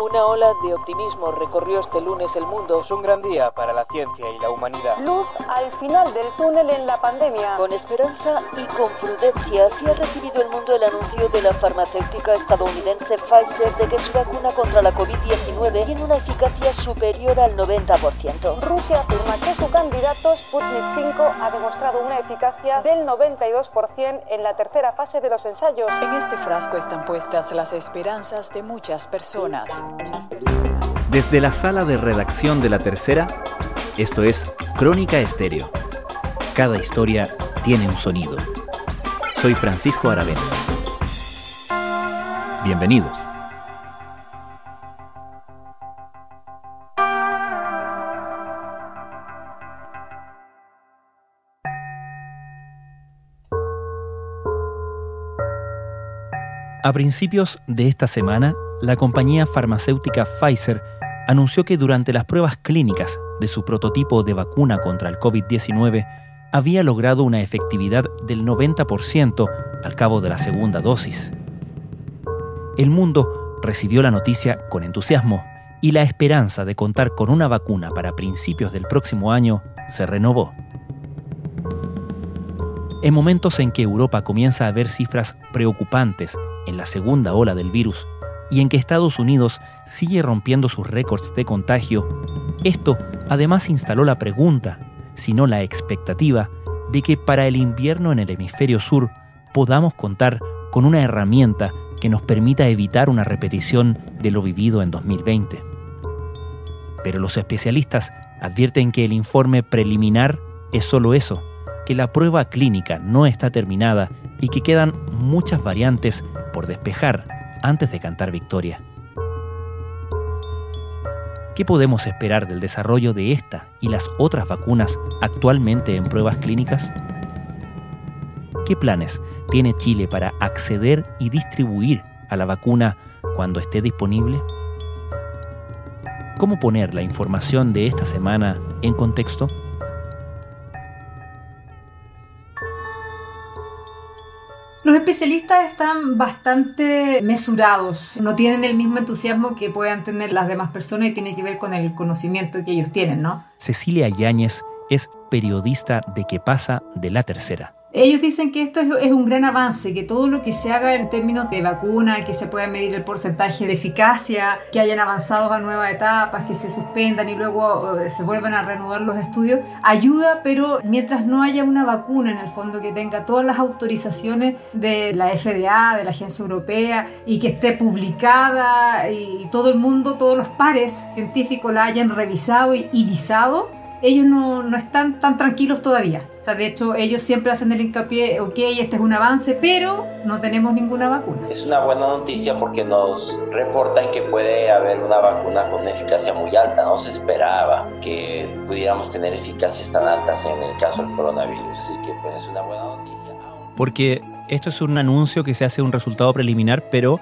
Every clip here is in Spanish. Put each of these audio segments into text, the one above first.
Una ola de optimismo recorrió este lunes el mundo. Es un gran día para la ciencia y la humanidad. Luz al final del túnel en la pandemia. Con esperanza y con prudencia, así ha recibido el mundo el anuncio de la farmacéutica estadounidense Pfizer de que su vacuna contra la COVID-19 tiene una eficacia superior al 90%. Rusia afirma que su candidato Sputnik 5 ha demostrado una eficacia del 92% en la tercera fase de los ensayos. En este frasco están puestas las esperanzas de muchas personas. Desde la sala de redacción de la tercera, esto es Crónica Estéreo. Cada historia tiene un sonido. Soy Francisco Aravena. Bienvenidos. A principios de esta semana, la compañía farmacéutica Pfizer anunció que durante las pruebas clínicas de su prototipo de vacuna contra el COVID-19 había logrado una efectividad del 90% al cabo de la segunda dosis. El mundo recibió la noticia con entusiasmo y la esperanza de contar con una vacuna para principios del próximo año se renovó. En momentos en que Europa comienza a ver cifras preocupantes en la segunda ola del virus y en que Estados Unidos sigue rompiendo sus récords de contagio, esto además instaló la pregunta, si no la expectativa, de que para el invierno en el hemisferio sur podamos contar con una herramienta que nos permita evitar una repetición de lo vivido en 2020. Pero los especialistas advierten que el informe preliminar es solo eso, que la prueba clínica no está terminada y que quedan muchas variantes por despejar antes de cantar victoria. ¿Qué podemos esperar del desarrollo de esta y las otras vacunas actualmente en pruebas clínicas? ¿Qué planes tiene Chile para acceder y distribuir a la vacuna cuando esté disponible? ¿Cómo poner la información de esta semana en contexto? Especialistas están bastante mesurados, no tienen el mismo entusiasmo que puedan tener las demás personas y tiene que ver con el conocimiento que ellos tienen, ¿no? Cecilia Yáñez es periodista de Que pasa de la tercera. Ellos dicen que esto es, un gran avance, que todo lo que se haga en términos de vacuna, que se pueda medir el porcentaje de eficacia, que hayan avanzado a nuevas etapas, que se suspendan y luego eh, se vuelvan a reanudar los estudios, ayuda, pero mientras no haya una vacuna en el fondo que tenga todas las autorizaciones de la FDA, de la Agencia Europea y que esté publicada y todo el mundo, todos los pares científicos la hayan revisado y visado, ellos no, no, están tan tranquilos todavía. O sea, de hecho, ellos siempre hacen el hincapié, ok, este es un avance, pero no tenemos ninguna vacuna. Es una buena noticia porque nos reportan que puede haber una vacuna con una eficacia muy alta. No se esperaba que pudiéramos tener eficacias tan altas en el caso del coronavirus. Así que pues es una buena noticia. Porque esto es un anuncio que se hace un resultado preliminar, pero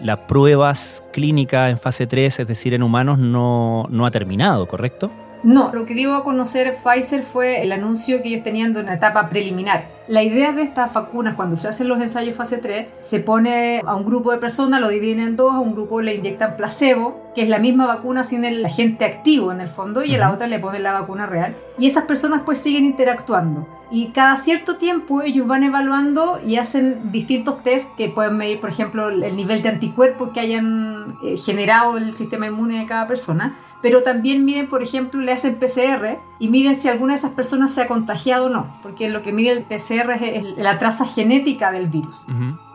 las pruebas clínicas en fase 3, es decir, en humanos, no, no ha terminado, ¿correcto? No, lo que dio a conocer Pfizer fue el anuncio que ellos tenían de una etapa preliminar. La idea de estas vacunas, cuando se hacen los ensayos fase 3, se pone a un grupo de personas, lo dividen en dos, a un grupo le inyectan placebo, que es la misma vacuna sin el agente activo en el fondo, y a la otra le ponen la vacuna real. Y esas personas pues siguen interactuando. Y cada cierto tiempo ellos van evaluando y hacen distintos test que pueden medir, por ejemplo, el nivel de anticuerpos que hayan eh, generado el sistema inmune de cada persona. Pero también miden, por ejemplo, le hacen PCR y miden si alguna de esas personas se ha contagiado o no. Porque lo que mide el PCR es la traza genética del virus.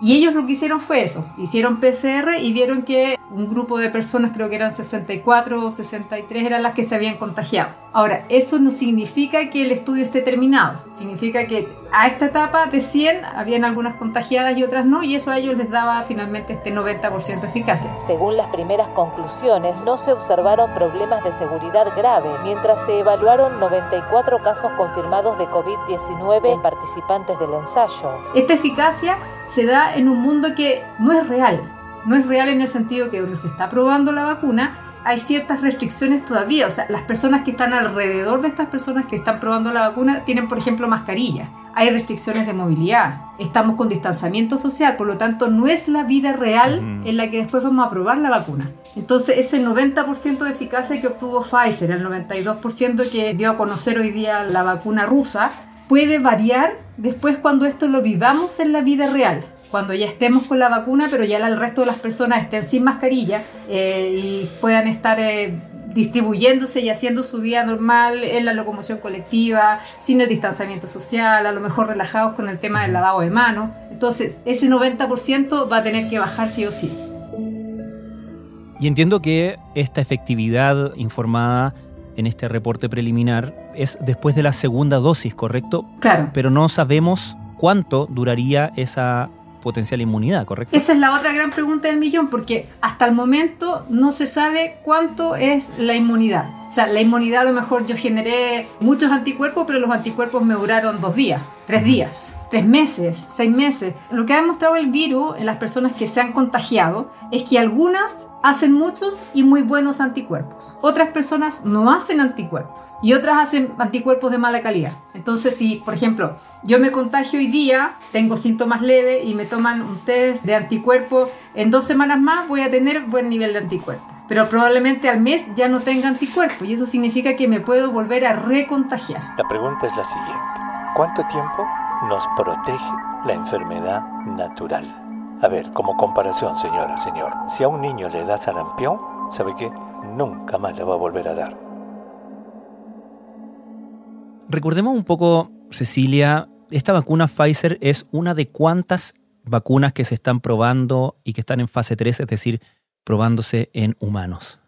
Y ellos lo que hicieron fue eso. Hicieron PCR y vieron que un grupo de personas, creo que eran 64 o 63, eran las que se habían contagiado. Ahora, eso no significa que el estudio esté terminado. Significa que a esta etapa de 100 habían algunas contagiadas y otras no, y eso a ellos les daba finalmente este 90% de eficacia. Según las primeras conclusiones, no se observaron problemas de seguridad graves, mientras se evaluaron 94 casos confirmados de COVID-19 en participantes del ensayo. Esta eficacia se da en un mundo que no es real. No es real en el sentido que donde se está probando la vacuna, hay ciertas restricciones todavía. O sea, las personas que están alrededor de estas personas que están probando la vacuna tienen, por ejemplo, mascarilla. Hay restricciones de movilidad. estamos con distanciamiento social, por lo tanto no es la vida real en la que después vamos a probar la vacuna. Entonces ese 90% de eficacia que obtuvo Pfizer, el 92% que dio a conocer hoy día la vacuna rusa, puede variar después cuando esto lo vivamos en la vida real cuando ya estemos con la vacuna, pero ya el resto de las personas estén sin mascarilla eh, y puedan estar eh, distribuyéndose y haciendo su vida normal en la locomoción colectiva, sin el distanciamiento social, a lo mejor relajados con el tema del lavado de manos. Entonces, ese 90% va a tener que bajar sí o sí. Y entiendo que esta efectividad informada en este reporte preliminar es después de la segunda dosis, ¿correcto? Claro. Pero no sabemos cuánto duraría esa potencial inmunidad, ¿correcto? Esa es la otra gran pregunta del millón, porque hasta el momento no se sabe cuánto es la inmunidad. O sea, la inmunidad a lo mejor yo generé muchos anticuerpos, pero los anticuerpos me duraron dos días, tres días tres meses, seis meses. Lo que ha demostrado el virus en las personas que se han contagiado es que algunas hacen muchos y muy buenos anticuerpos. Otras personas no hacen anticuerpos y otras hacen anticuerpos de mala calidad. Entonces, si, por ejemplo, yo me contagio hoy día, tengo síntomas leves y me toman un test de anticuerpo, en dos semanas más voy a tener buen nivel de anticuerpo. Pero probablemente al mes ya no tenga anticuerpo y eso significa que me puedo volver a recontagiar. La pregunta es la siguiente. ¿Cuánto tiempo nos protege la enfermedad natural. A ver, como comparación, señora, señor, si a un niño le da sarampión, ¿sabe qué? Nunca más le va a volver a dar. Recordemos un poco, Cecilia, esta vacuna Pfizer es una de cuántas vacunas que se están probando y que están en fase 3, es decir, probándose en humanos.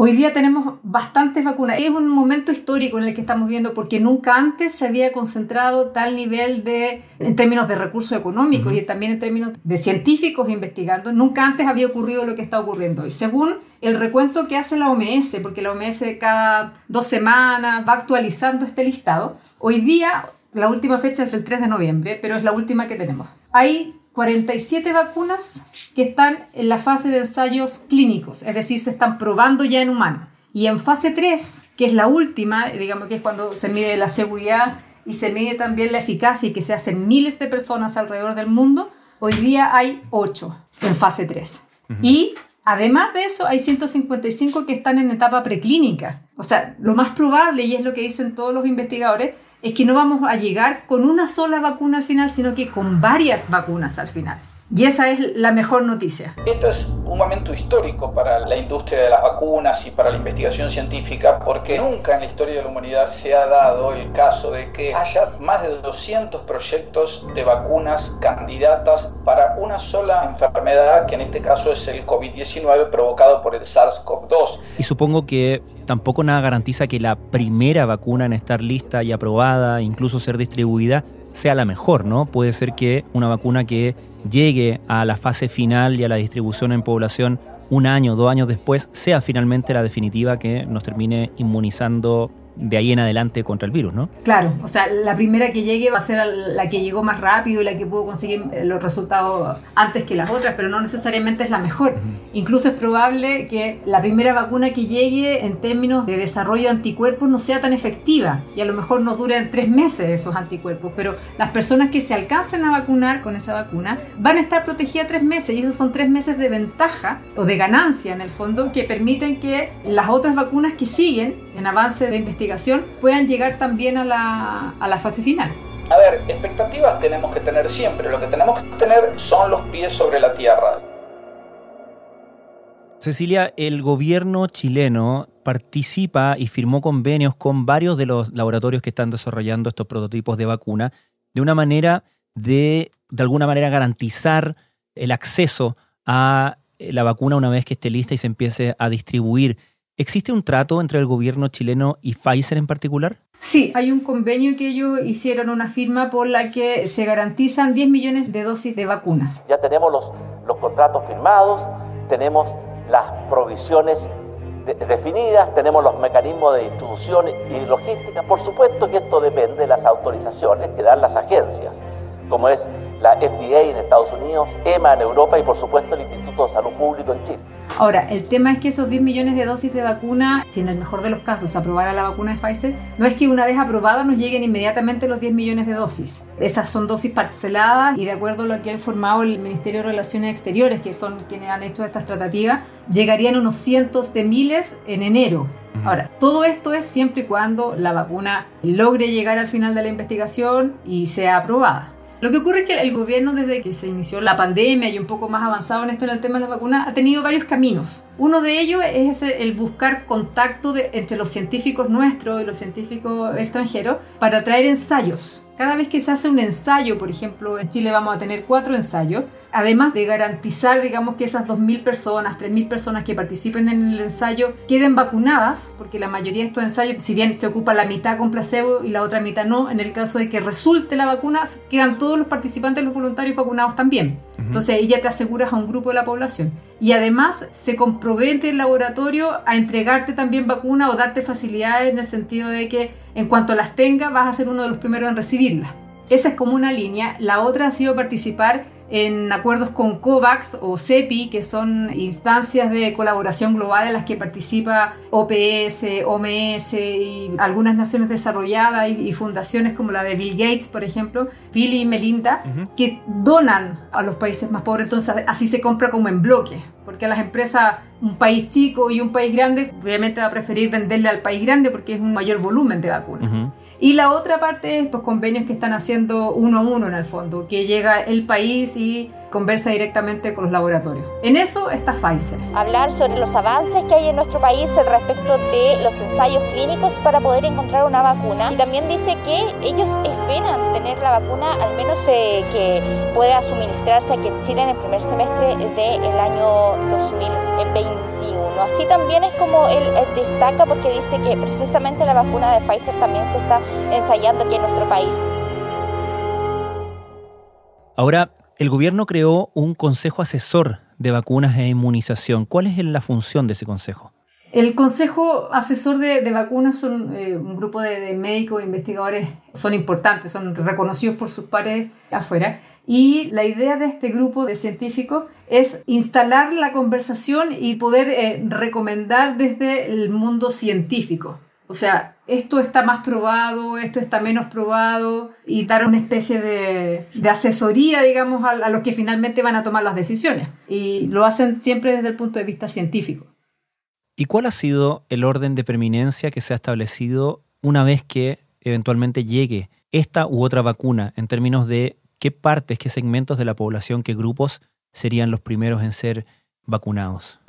Hoy día tenemos bastantes vacunas. Es un momento histórico en el que estamos viendo porque nunca antes se había concentrado tal nivel de, en términos de recursos económicos y también en términos de científicos investigando, nunca antes había ocurrido lo que está ocurriendo. Y según el recuento que hace la OMS, porque la OMS cada dos semanas va actualizando este listado, hoy día la última fecha es el 3 de noviembre, pero es la última que tenemos. Hay 47 vacunas que están en la fase de ensayos clínicos, es decir, se están probando ya en humanos. Y en fase 3, que es la última, digamos que es cuando se mide la seguridad y se mide también la eficacia y que se hacen miles de personas alrededor del mundo, hoy día hay 8 en fase 3. Y además de eso, hay 155 que están en etapa preclínica. O sea, lo más probable, y es lo que dicen todos los investigadores, es que no vamos a llegar con una sola vacuna al final, sino que con varias vacunas al final. Y esa es la mejor noticia. Esto es un momento histórico para la industria de las vacunas y para la investigación científica, porque nunca en la historia de la humanidad se ha dado el caso de que haya más de 200 proyectos de vacunas candidatas para una sola enfermedad, que en este caso es el COVID-19 provocado por el SARS-CoV-2. Y supongo que tampoco nada garantiza que la primera vacuna en estar lista y aprobada, incluso ser distribuida, sea la mejor, ¿no? Puede ser que una vacuna que llegue a la fase final y a la distribución en población un año, dos años después, sea finalmente la definitiva que nos termine inmunizando de ahí en adelante contra el virus, ¿no? Claro, o sea, la primera que llegue va a ser la que llegó más rápido y la que pudo conseguir eh, los resultados antes que las otras, pero no necesariamente es la mejor. Incluso es probable que la primera vacuna que llegue en términos de desarrollo de anticuerpos no sea tan efectiva y a lo mejor nos duren tres meses esos anticuerpos, pero las personas que se alcancen a vacunar con esa vacuna van a estar protegidas tres meses y esos son tres meses de ventaja o de ganancia en el fondo que permiten que las otras vacunas que siguen en avance de investigación puedan llegar también a la, a la fase final. A ver, expectativas tenemos que tener siempre, lo que tenemos que tener son los pies sobre la tierra. Cecilia, el gobierno chileno participa y firmó convenios con varios de los laboratorios que están desarrollando estos prototipos de vacuna de una manera de, de alguna manera, garantizar el acceso a la vacuna una vez que esté lista y se empiece a distribuir. ¿Existe un trato entre el gobierno chileno y Pfizer en particular? Sí, hay un convenio que ellos hicieron, una firma por la que se garantizan 10 millones de dosis de vacunas. Ya tenemos los, los contratos firmados, tenemos las provisiones de, definidas, tenemos los mecanismos de distribución y logística. Por supuesto que esto depende de las autorizaciones que dan las agencias, como es la FDA en Estados Unidos, EMA en Europa y por supuesto el Instituto de Salud Público en Chile. Ahora, el tema es que esos 10 millones de dosis de vacuna, si en el mejor de los casos se aprobara la vacuna de Pfizer, no es que una vez aprobada nos lleguen inmediatamente los 10 millones de dosis. Esas son dosis parceladas y de acuerdo a lo que ha informado el Ministerio de Relaciones Exteriores, que son quienes han hecho estas tratativas, llegarían unos cientos de miles en enero. Ahora, todo esto es siempre y cuando la vacuna logre llegar al final de la investigación y sea aprobada. Lo que ocurre es que el gobierno desde que se inició la pandemia y un poco más avanzado en esto en el tema de las vacunas ha tenido varios caminos. Uno de ellos es el buscar contacto entre los científicos nuestros y los científicos extranjeros para traer ensayos cada vez que se hace un ensayo, por ejemplo, en Chile vamos a tener cuatro ensayos, además de garantizar, digamos, que esas 2.000 personas, 3.000 personas que participen en el ensayo queden vacunadas, porque la mayoría de estos ensayos, si bien se ocupa la mitad con placebo y la otra mitad no, en el caso de que resulte la vacuna, quedan todos los participantes, los voluntarios vacunados también. Entonces ahí ya te aseguras a un grupo de la población. Y además se compromete el laboratorio a entregarte también vacuna o darte facilidades en el sentido de que en cuanto las tenga vas a ser uno de los primeros en recibirla. Esa es como una línea. La otra ha sido participar en acuerdos con COVAX o CEPI, que son instancias de colaboración global en las que participa OPS, OMS y algunas naciones desarrolladas y, fundaciones como la de Bill Gates, por ejemplo, Bill y Melinda, que donan a los países más pobres. Entonces así se compra como en bloque, porque las empresas, un país chico y un país grande, obviamente va a preferir venderle al país grande porque es un mayor volumen de vacunas. Y la otra parte es estos convenios que están haciendo uno a uno en el fondo, que llega el país y conversa directamente con los laboratorios. En eso está Pfizer. Hablar sobre los avances que hay en nuestro país respecto de los ensayos clínicos para poder encontrar una vacuna. Y también dice que ellos esperan tener la vacuna al menos eh, que pueda suministrarse aquí en Chile en el primer semestre del año 2021. Así también es como él, él destaca porque dice que precisamente la vacuna de Pfizer también se está ensayando aquí en nuestro país. Ahora, el gobierno creó un consejo asesor de vacunas e inmunización. ¿Cuál es la función de ese consejo? El Consejo Asesor de, Vacunas son eh, un grupo de, médicos e investigadores, son importantes, son reconocidos por sus pares afuera. Y la idea de este grupo de científicos es instalar la conversación y poder eh, recomendar desde el mundo científico. O sea, esto está más probado, esto está menos probado, y dar una especie de, asesoría, digamos, a, a, los que finalmente van a tomar las decisiones. Y lo hacen siempre desde el punto de vista científico. ¿Y cuál ha sido el orden de preeminencia que se ha establecido una vez que eventualmente llegue esta u otra vacuna en términos de qué partes, qué segmentos de la población, qué grupos serían los primeros en ser vacunados?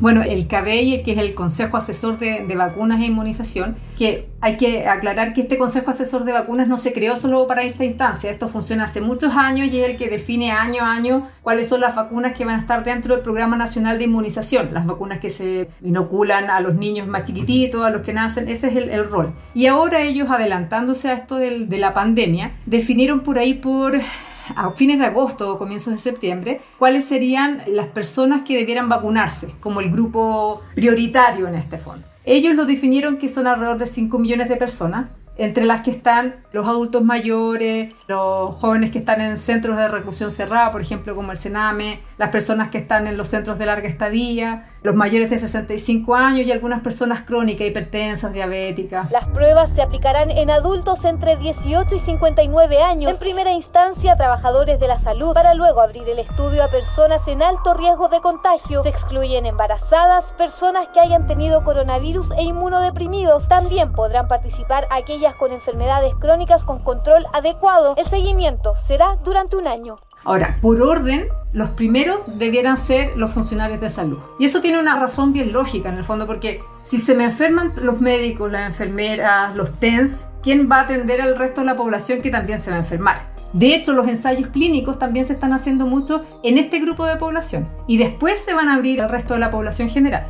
Bueno, el CABEI, que es el Consejo Asesor de, Vacunas e Inmunización, que hay que aclarar que este Consejo Asesor de Vacunas no se creó solo para esta instancia, esto funciona hace muchos años y es el que define año a año cuáles son las vacunas que van a estar dentro del Programa Nacional de Inmunización, las vacunas que se inoculan a los niños más chiquititos, a los que nacen, ese es el, rol. Y ahora ellos, adelantándose a esto de la pandemia, definieron por ahí por a fines de agosto o comienzos de septiembre, cuáles serían las personas que debieran vacunarse como el grupo prioritario en este fondo. Ellos lo definieron que son alrededor de 5 millones de personas, entre las que están los adultos mayores, los jóvenes que están en centros de reclusión cerrada, por ejemplo, como el Sename, las personas que están en los centros de larga estadía, los mayores de 65 años y algunas personas crónicas, hipertensas, diabéticas. Las pruebas se aplicarán en adultos entre 18 y 59 años, en primera instancia a trabajadores de la salud, para luego abrir el estudio a personas en alto riesgo de contagio. Se excluyen embarazadas, personas que hayan tenido coronavirus e inmunodeprimidos. También podrán participar aquellas con enfermedades crónicas con control adecuado. El seguimiento será durante un año. Ahora, por orden, los primeros debieran ser los funcionarios de salud. Y eso tiene una razón bien lógica en el fondo, porque si se me enferman los médicos, las enfermeras, los TENS, ¿quién va a atender al resto de la población que también se va a enfermar? De hecho, los ensayos clínicos también se están haciendo mucho en este grupo de población y después se van a abrir al resto de la población general.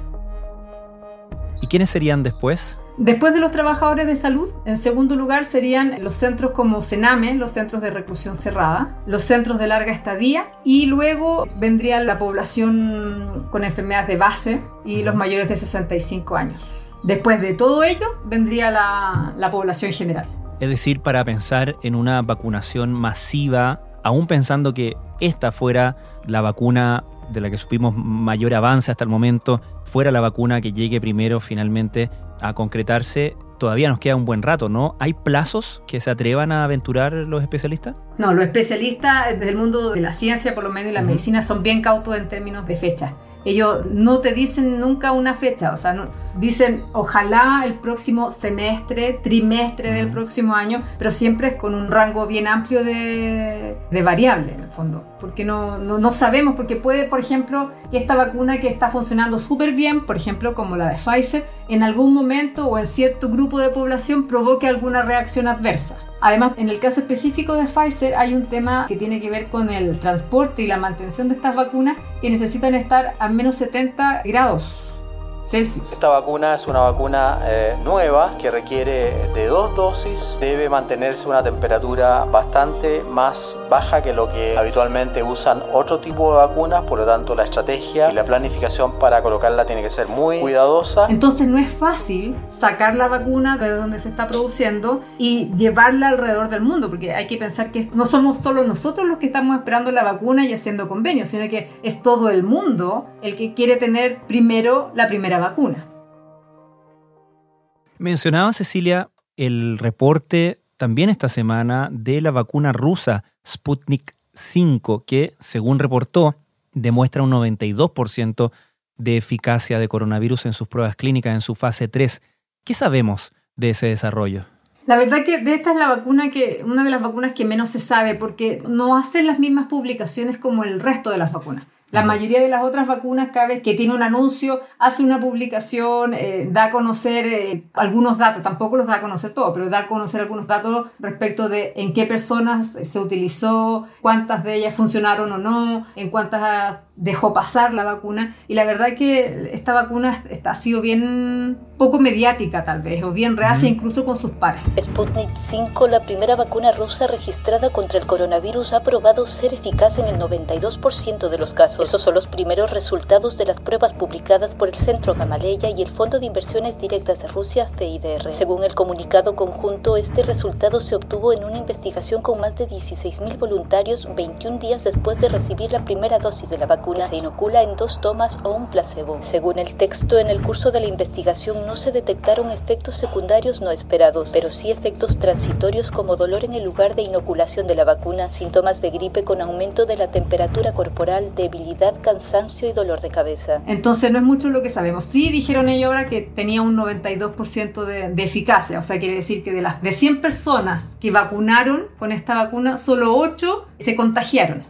¿Y quiénes serían después? Después de los trabajadores de salud, en segundo lugar serían los centros como Sename, los centros de reclusión cerrada, los centros de larga estadía y luego vendría la población con enfermedades de base y los mayores de 65 años. Después de todo ello vendría la, la población general. Es decir, para pensar en una vacunación masiva, aún pensando que esta fuera la vacuna de la que supimos mayor avance hasta el momento, fuera la vacuna que llegue primero finalmente a concretarse, todavía nos queda un buen rato, ¿no? ¿Hay plazos que se atrevan a aventurar los especialistas? No, los especialistas del mundo de la ciencia, por lo menos, y la medicina, son bien cautos en términos de fecha. Ellos no te dicen nunca una fecha, o sea, no, dicen ojalá el próximo semestre, trimestre del próximo año, pero siempre es con un rango bien amplio de, de variable en el fondo, porque no, no, no, sabemos, porque puede, por ejemplo, que esta vacuna que está funcionando súper bien, por ejemplo, como la de Pfizer, en algún momento o en cierto grupo de población provoque alguna reacción adversa. Además, en el caso específico de Pfizer hay un tema que tiene que ver con el transporte y la mantención de estas vacunas que necesitan estar a menos 70 grados esta vacuna es una vacuna eh, nueva que requiere de dos dosis, debe mantenerse a una temperatura bastante más baja que lo que habitualmente usan otro tipo de vacunas, por lo tanto la estrategia y la planificación para colocarla tiene que ser muy cuidadosa. Entonces no es fácil sacar la vacuna de donde se está produciendo y llevarla alrededor del mundo, porque hay que pensar que no somos solo nosotros los que estamos esperando la vacuna y haciendo convenios, sino que es todo el mundo el que quiere tener primero la primera vacuna. Mencionaba Cecilia el reporte también esta semana de la vacuna rusa Sputnik 5, que según reportó demuestra un 92% de eficacia de coronavirus en sus pruebas clínicas en su fase 3. ¿Qué sabemos de ese desarrollo? La verdad que de esta es la vacuna que, una de las vacunas que menos se sabe, porque no hacen las mismas publicaciones como el resto de las vacunas. La mayoría de las otras vacunas, cada vez que tiene un anuncio, hace una publicación, eh, da a conocer eh, algunos datos, tampoco los da a conocer todo, pero da a conocer algunos datos respecto de en qué personas se utilizó, cuántas de ellas funcionaron o no, en cuántas dejó pasar la vacuna. Y la verdad que esta vacuna ha sido bien poco mediática tal vez o bien reacia incluso con sus pares. Sputnik 5, la primera vacuna rusa registrada contra el coronavirus, ha probado ser eficaz en el 92% de los casos. Esos son los primeros resultados de las pruebas publicadas por el Centro Gamaleya y el Fondo de Inversiones Directas de Rusia, FIDR. Según el comunicado conjunto, este resultado se obtuvo en una investigación con más de 16.000 voluntarios 21 días después de recibir la primera dosis de la vacuna se inocula en dos tomas o un placebo. Según el texto, en el curso de la investigación no se detectaron efectos secundarios no esperados, pero sí efectos transitorios como dolor en el lugar de inoculación de la vacuna, síntomas de gripe con aumento de la temperatura corporal, debilidad, cansancio y dolor de cabeza. Entonces no es mucho lo que sabemos. Sí dijeron ellos ahora que tenía un 92% de, de, eficacia, o sea, quiere decir que de las de 100 personas que vacunaron con esta vacuna, solo 8 se contagiaron.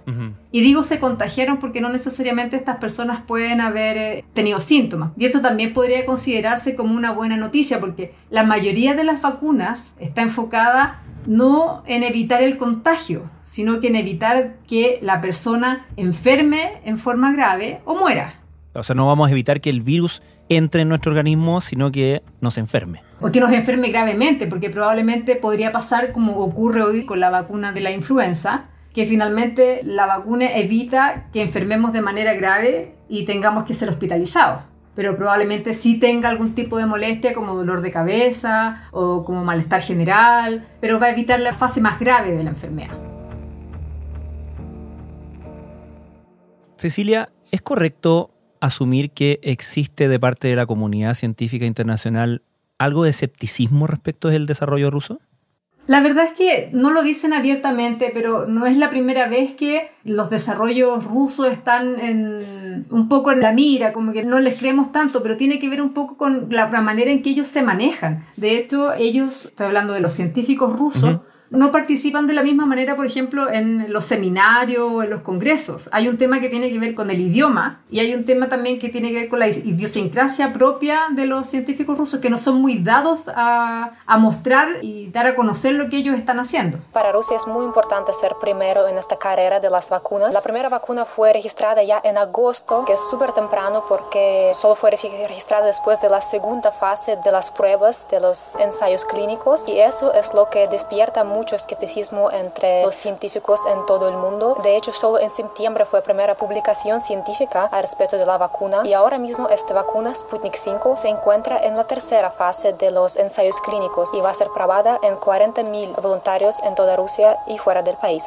Y digo se contagiaron porque no necesariamente estas personas pueden haber eh, tenido síntomas. Y eso también podría considerarse como una buena noticia porque la mayoría de las vacunas está enfocada no en evitar el contagio, sino que en evitar que la persona enferme en forma grave o muera. O sea, no vamos a evitar que el virus entre en nuestro organismo, sino que nos enferme. O que nos enferme gravemente, porque probablemente podría pasar como ocurre hoy con la vacuna de la influenza, que finalmente la vacuna evita que enfermemos de manera grave y tengamos que ser hospitalizados. Pero probablemente sí tenga algún tipo de molestia como dolor de cabeza o como malestar general, pero va a evitar la fase más grave de la enfermedad. Cecilia, ¿es correcto asumir que existe de parte de la comunidad científica internacional algo de escepticismo respecto del desarrollo ruso? La verdad es que no lo dicen abiertamente, pero no es la primera vez que los desarrollos rusos están en, un poco en la mira, como que no les creemos tanto, pero tiene que ver un poco con la, manera en que ellos se manejan. De hecho, ellos, estoy hablando de los científicos rusos, no participan de la misma manera, por ejemplo, en los seminarios o en los congresos. Hay un tema que tiene que ver con el idioma y hay un tema también que tiene que ver con la idiosincrasia propia de los científicos rusos, que no son muy dados a, a mostrar y dar a conocer lo que ellos están haciendo. Para Rusia es muy importante ser primero en esta carrera de las vacunas. La primera vacuna fue registrada ya en agosto, que es súper temprano porque solo fue registrada después de la segunda fase de las pruebas de los ensayos clínicos y eso es lo que despierta mucho escepticismo entre los científicos en todo el mundo. De hecho, solo en septiembre fue la primera publicación científica al respecto de la vacuna y ahora mismo esta vacuna Sputnik 5 se encuentra en la tercera fase de los ensayos clínicos y va a ser probada en 40.000 voluntarios en toda Rusia y fuera del país.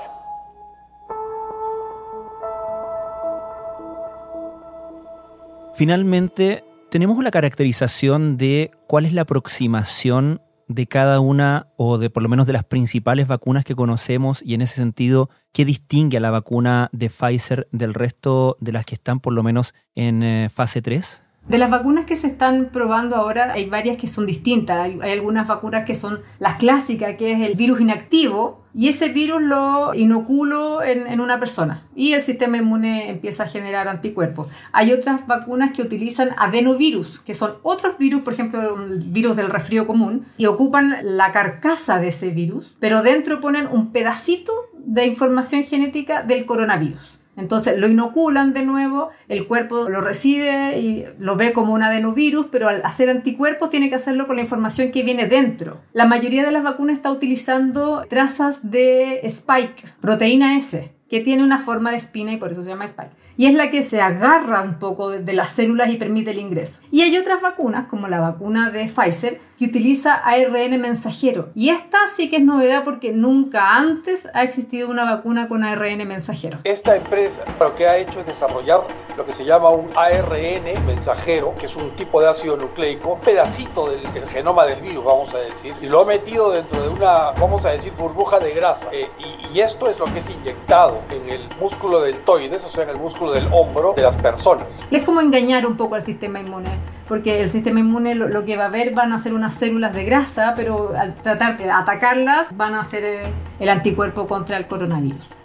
Finalmente, tenemos la caracterización de cuál es la aproximación de cada una o de por lo menos de las principales vacunas que conocemos y en ese sentido, ¿qué distingue a la vacuna de Pfizer del resto de las que están por lo menos en eh, fase 3? De las vacunas que se están probando ahora, hay varias que son distintas. Hay, algunas vacunas que son las clásicas, que es el virus inactivo, y ese virus lo inoculo en, en, una persona y el sistema inmune empieza a generar anticuerpos. Hay otras vacunas que utilizan adenovirus, que son otros virus, por ejemplo, el virus del resfrío común, y ocupan la carcasa de ese virus, pero dentro ponen un pedacito de información genética del coronavirus. Entonces lo inoculan de nuevo, el cuerpo lo recibe y lo ve como un adenovirus, pero al hacer anticuerpos tiene que hacerlo con la información que viene dentro. La mayoría de las vacunas está utilizando trazas de spike, proteína S, que tiene una forma de espina y por eso se llama spike. Y es la que se agarra un poco de las células y permite el ingreso. Y hay otras vacunas, como la vacuna de Pfizer, que utiliza ARN mensajero. Y esta sí que es novedad porque nunca antes ha existido una vacuna con ARN mensajero. Esta empresa lo que ha hecho es desarrollar lo que se llama un ARN mensajero, que es un tipo de ácido nucleico, pedacito del, genoma del virus, vamos a decir, y lo ha metido dentro de una, vamos a decir, burbuja de grasa. Eh, y, y esto es lo que es inyectado en el músculo deltoides, o sea, en el músculo del hombro de las personas. Es como engañar un poco al sistema inmune, porque el sistema inmune lo, lo que va a ver van a ser unas células de grasa, pero al tratar de atacarlas van a ser eh, el anticuerpo contra el coronavirus.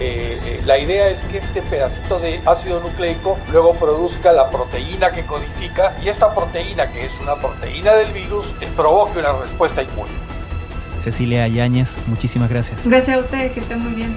Eh, eh, la idea es que este pedacito de ácido nucleico luego produzca la proteína que codifica y esta proteína, que es una proteína del virus, provoque una respuesta inmune. Cecilia Yáñez, muchísimas gracias. Gracias a ustedes, que estén muy bien.